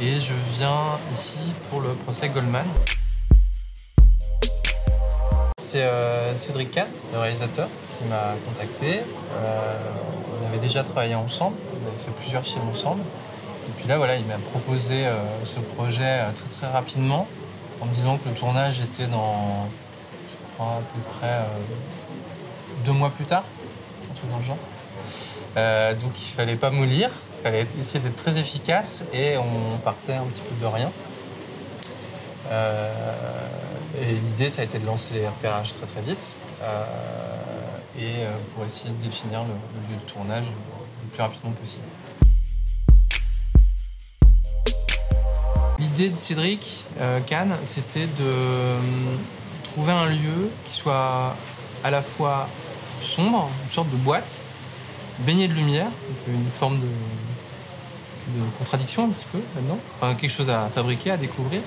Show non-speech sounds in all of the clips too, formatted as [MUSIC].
et je viens ici pour le procès Goldman. C'est euh, Cédric Kahn, le réalisateur, qui m'a contacté. Euh, on avait déjà travaillé ensemble, on avait fait plusieurs films ensemble. Et puis là, voilà, il m'a proposé euh, ce projet très très rapidement en me disant que le tournage était dans, je crois, à peu près deux mois plus tard, un truc dans le genre. Donc il fallait pas moulir, il fallait essayer d'être très efficace et on partait un petit peu de rien. Et l'idée, ça a été de lancer les repérages très très vite euh, et euh, pour essayer de définir le, lieu de tournage le plus rapidement possible. L'idée de Cédric euh, Kahn, c'était de trouver un lieu qui soit à la fois sombre, une sorte de boîte, baigné de lumière, une forme de, contradiction un petit peu là-dedans, quelque chose à fabriquer, à découvrir,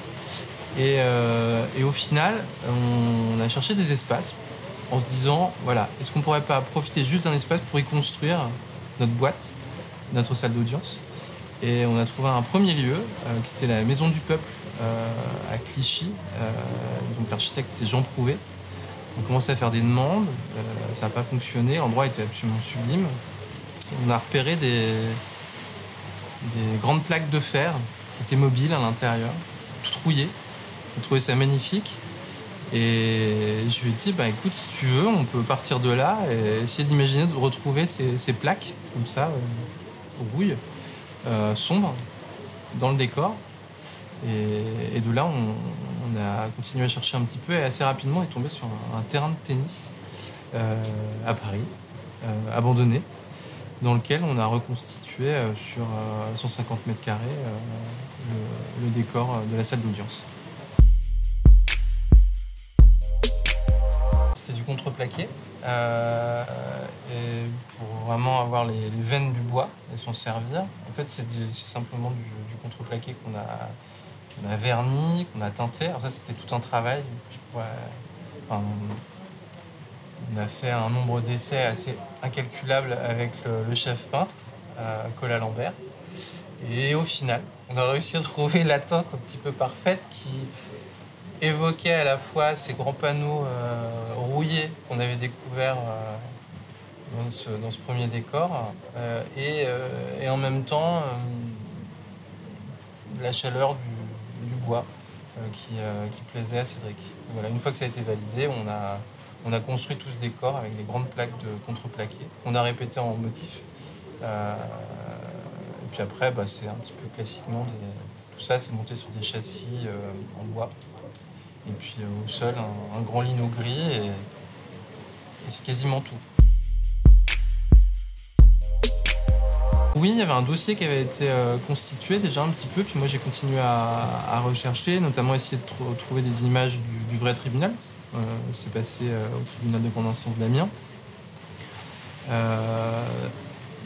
euh, et, au final, on a cherché des espaces en se disant, voilà, est-ce qu'on pourrait pas profiter juste d'un espace pour y construire notre boîte, notre salle d'audience? Et on a trouvé un premier lieu, euh, qui était la Maison du Peuple euh, à Clichy. donc l'architecte c'était Jean Prouvé. On commençait à faire des demandes, ça n'a pas fonctionné, l'endroit était absolument sublime. On a repéré des, des grandes plaques de fer qui étaient mobiles à l'intérieur, toutes rouillées. J'ai trouvé ça magnifique. Et je lui ai dit, bah écoute, si tu veux, on peut partir de là et essayer d'imaginer de retrouver ces, plaques, comme ça, euh, rouille, euh, sombres, dans le décor. Et, de là, on, a continué à chercher un petit peu et assez rapidement, on est tombé sur un, terrain de tennis euh, à Paris, abandonné, dans lequel on a reconstitué sur 150 mètres carrés le décor de la salle d'audience. c'est du contreplaqué. Euh, pour vraiment avoir les, veines du bois et s'en servir, en fait, c'est simplement du, contreplaqué qu'on a, verni, qu'on a teinté. Alors ça, c'était tout un travail. On a fait un nombre d'essais assez incalculable avec le, chef peintre, euh, Cola Lambert. Et au final, on a réussi à trouver la teinte un petit peu parfaite qui évoquait à la fois ces grands panneaux euh, rouillés qu'on avait découverts euh, dans ce, dans, ce, premier décor et, et, en même temps la chaleur du, du bois qui, qui, plaisait à Cédric. Voilà, une fois que ça a été validé, on a, on a construit tout ce décor avec des grandes plaques de contreplaqué. On a répété en motif. et puis après, bah, c'est un petit peu classiquement, tout ça, c'est monté sur des châssis en bois. Et puis euh, au sol, un, grand lino gris et, c'est quasiment tout. Oui, il y avait un dossier qui avait été euh, constitué déjà un petit peu, puis moi j'ai continué à, rechercher, notamment essayer de trouver des images du, vrai tribunal. Euh, c'est passé au tribunal de grande instance d'Amiens.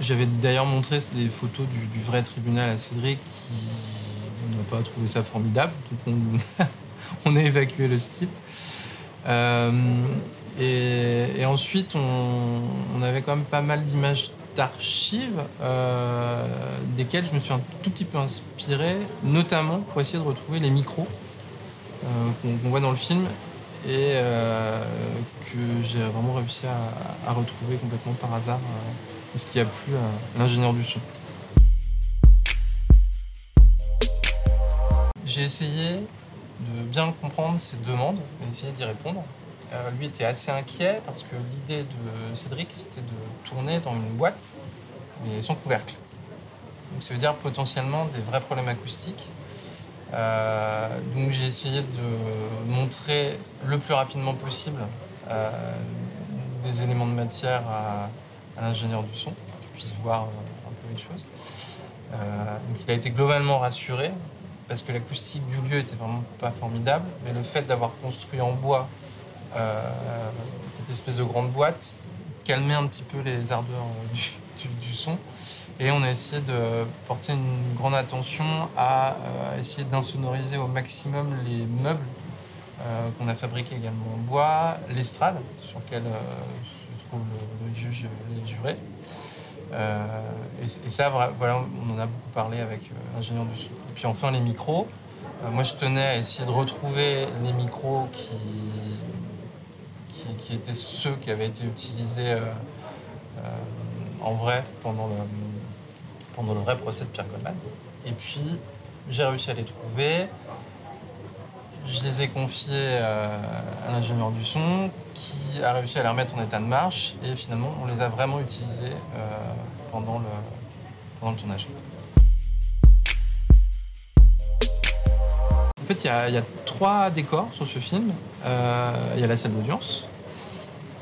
J'avais d'ailleurs montré les photos du, vrai tribunal à Cédric qui n'a pas trouvé ça formidable. Donc [LAUGHS] on a évacué le style. Euh, et, ensuite, on, avait quand même pas mal d'images d'archives, euh, desquelles je me suis un tout petit peu inspiré, notamment pour essayer de retrouver les micros euh, qu'on voit dans le film et que j'ai vraiment réussi à, retrouver complètement par hasard, ce qui a plu à l'ingénieur du son. J'ai essayé de bien comprendre ses demandes et essayer d'y répondre. Euh, lui était assez inquiet parce que l'idée de Cédric, c'était de tourner dans une boîte, mais sans couvercle. Donc ça veut dire potentiellement des vrais problèmes acoustiques. Euh, donc j'ai essayé de montrer le plus rapidement possible euh, des éléments de matière à, l'ingénieur du son, pour qu'il puisse voir un peu les choses. il a été globalement rassuré parce que l'acoustique du lieu était vraiment pas formidable, mais le fait d'avoir construit en bois euh, cette espèce de grande boîte calmait un petit peu les ardeurs euh, du, son. Et on a essayé de porter une grande attention à euh, essayer d'insonoriser au maximum les meubles qu'on a fabriqués également en bois, l'estrade sur laquelle se trouve le, juge et les jurés. et, ça, voilà, on en a beaucoup parlé avec l'ingénieur du son. Et puis enfin, les micros. moi, je tenais à essayer de retrouver les micros qui, qui, étaient ceux qui avaient été utilisés en vrai pendant le, pendant le vrai procès de Pierre Goldman. Et puis, j'ai réussi à les trouver. Je les ai confiés euh, à l'ingénieur du son qui a réussi à les remettre en état de marche et finalement on les a vraiment utilisés euh, pendant, le, tournage. En fait, il y, a trois décors sur ce film. Euh, il y a la salle d'audience,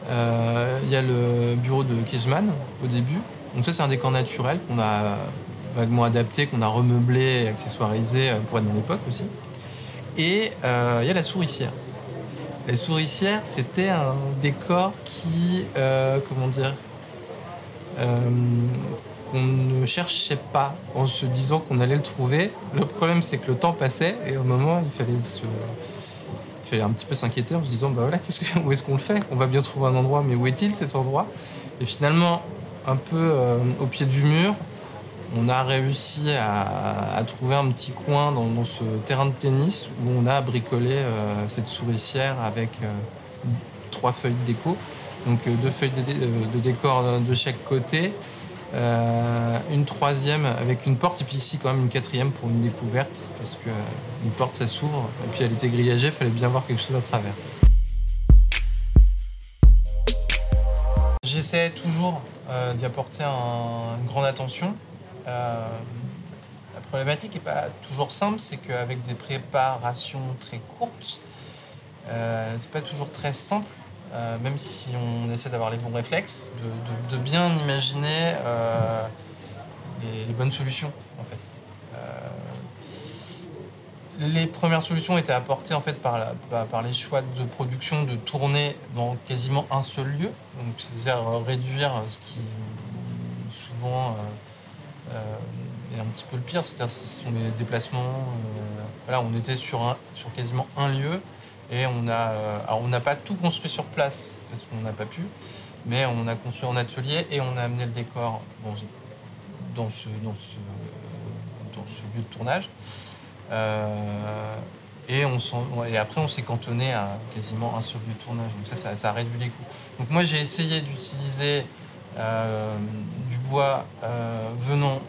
il y a le bureau de Kijman au début. Donc ça, c'est un décor naturel qu'on a vaguement adapté, qu'on a remeublé accessoirisé euh, pour être dans l'époque aussi. Et euh, il y a la souricière. La souricière, c'était un décor qui, euh, comment dire, qu'on ne cherchait pas en se disant qu'on allait le trouver. Le problème, c'est que le temps passait et au moment, il fallait se, il fallait un petit peu s'inquiéter en se disant, bah voilà, [LAUGHS] où est-ce qu'on le fait? On va bien trouver un endroit, mais où est-il cet endroit? Et finalement, un peu au pied du mur, on a réussi à, trouver un petit coin dans, ce terrain de tennis où on a bricolé euh, cette souricière avec euh, trois feuilles de déco. Donc euh, deux feuilles de, décor de chaque côté, une troisième avec une porte et puis ici quand même une quatrième pour une découverte parce qu'une porte ça s'ouvre et puis elle était grillagée, il fallait bien voir quelque chose à travers. Toujours d'y apporter une grande attention euh, la problématique n'est pas toujours simple, c'est qu'avec des préparations très courtes, euh, c'est pas toujours très simple, euh, même si on essaie d'avoir les bons réflexes, de, bien imaginer euh, les, bonnes solutions en fait. Les premières solutions étaient apportées en fait par, les choix de production de tourner dans quasiment un seul lieu, donc c'est-à-dire réduire ce qui souvent et un petit peu le pire, c'est-à-dire ce sont les déplacements. Euh, on était sur, quasiment un lieu et on euh, n'a pas tout construit sur place parce qu'on n'a pas pu, mais on a construit en atelier et on a amené le décor dans ce lieu de tournage. Euh, et, après, on s'est cantonné à quasiment un seul lieu de tournage. Donc ça, ça, a réduit les coûts. Donc moi, j'ai essayé d'utiliser du bois venant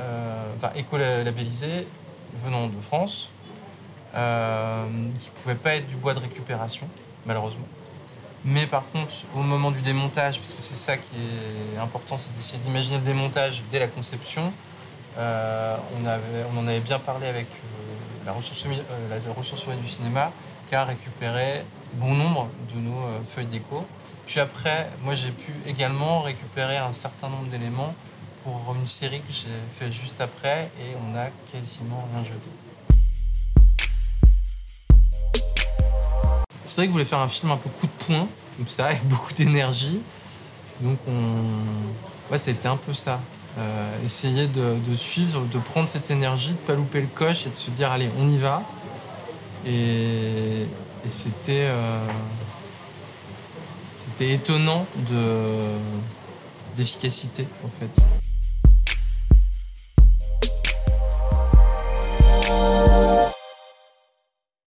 euh, enfin éco-labellisé venant de France, euh, qui ne pouvait pas être du bois de récupération, malheureusement. Mais par contre, au moment du démontage, parce que c'est ça qui est important, c'est d'essayer d'imaginer le démontage dès la conception, euh, on, en avait bien parlé avec la ressourcerie la du cinéma, qui a récupéré bon nombre de nos feuilles d'écho. Puis après, moi j'ai pu également récupérer un certain nombre d'éléments pour une série que j'ai fait juste après et on n'a quasiment rien jeté. C'est vrai que je voulais faire un film un peu coup de poing, comme ça, [LAUGHS] avec beaucoup d'énergie. Donc on... ouais, c'était un peu ça. Euh, essayer de, suivre, de prendre cette énergie, de pas louper le coche et de se dire allez, on y va. Et, c'était, euh, c'était étonnant de, d'efficacité en fait.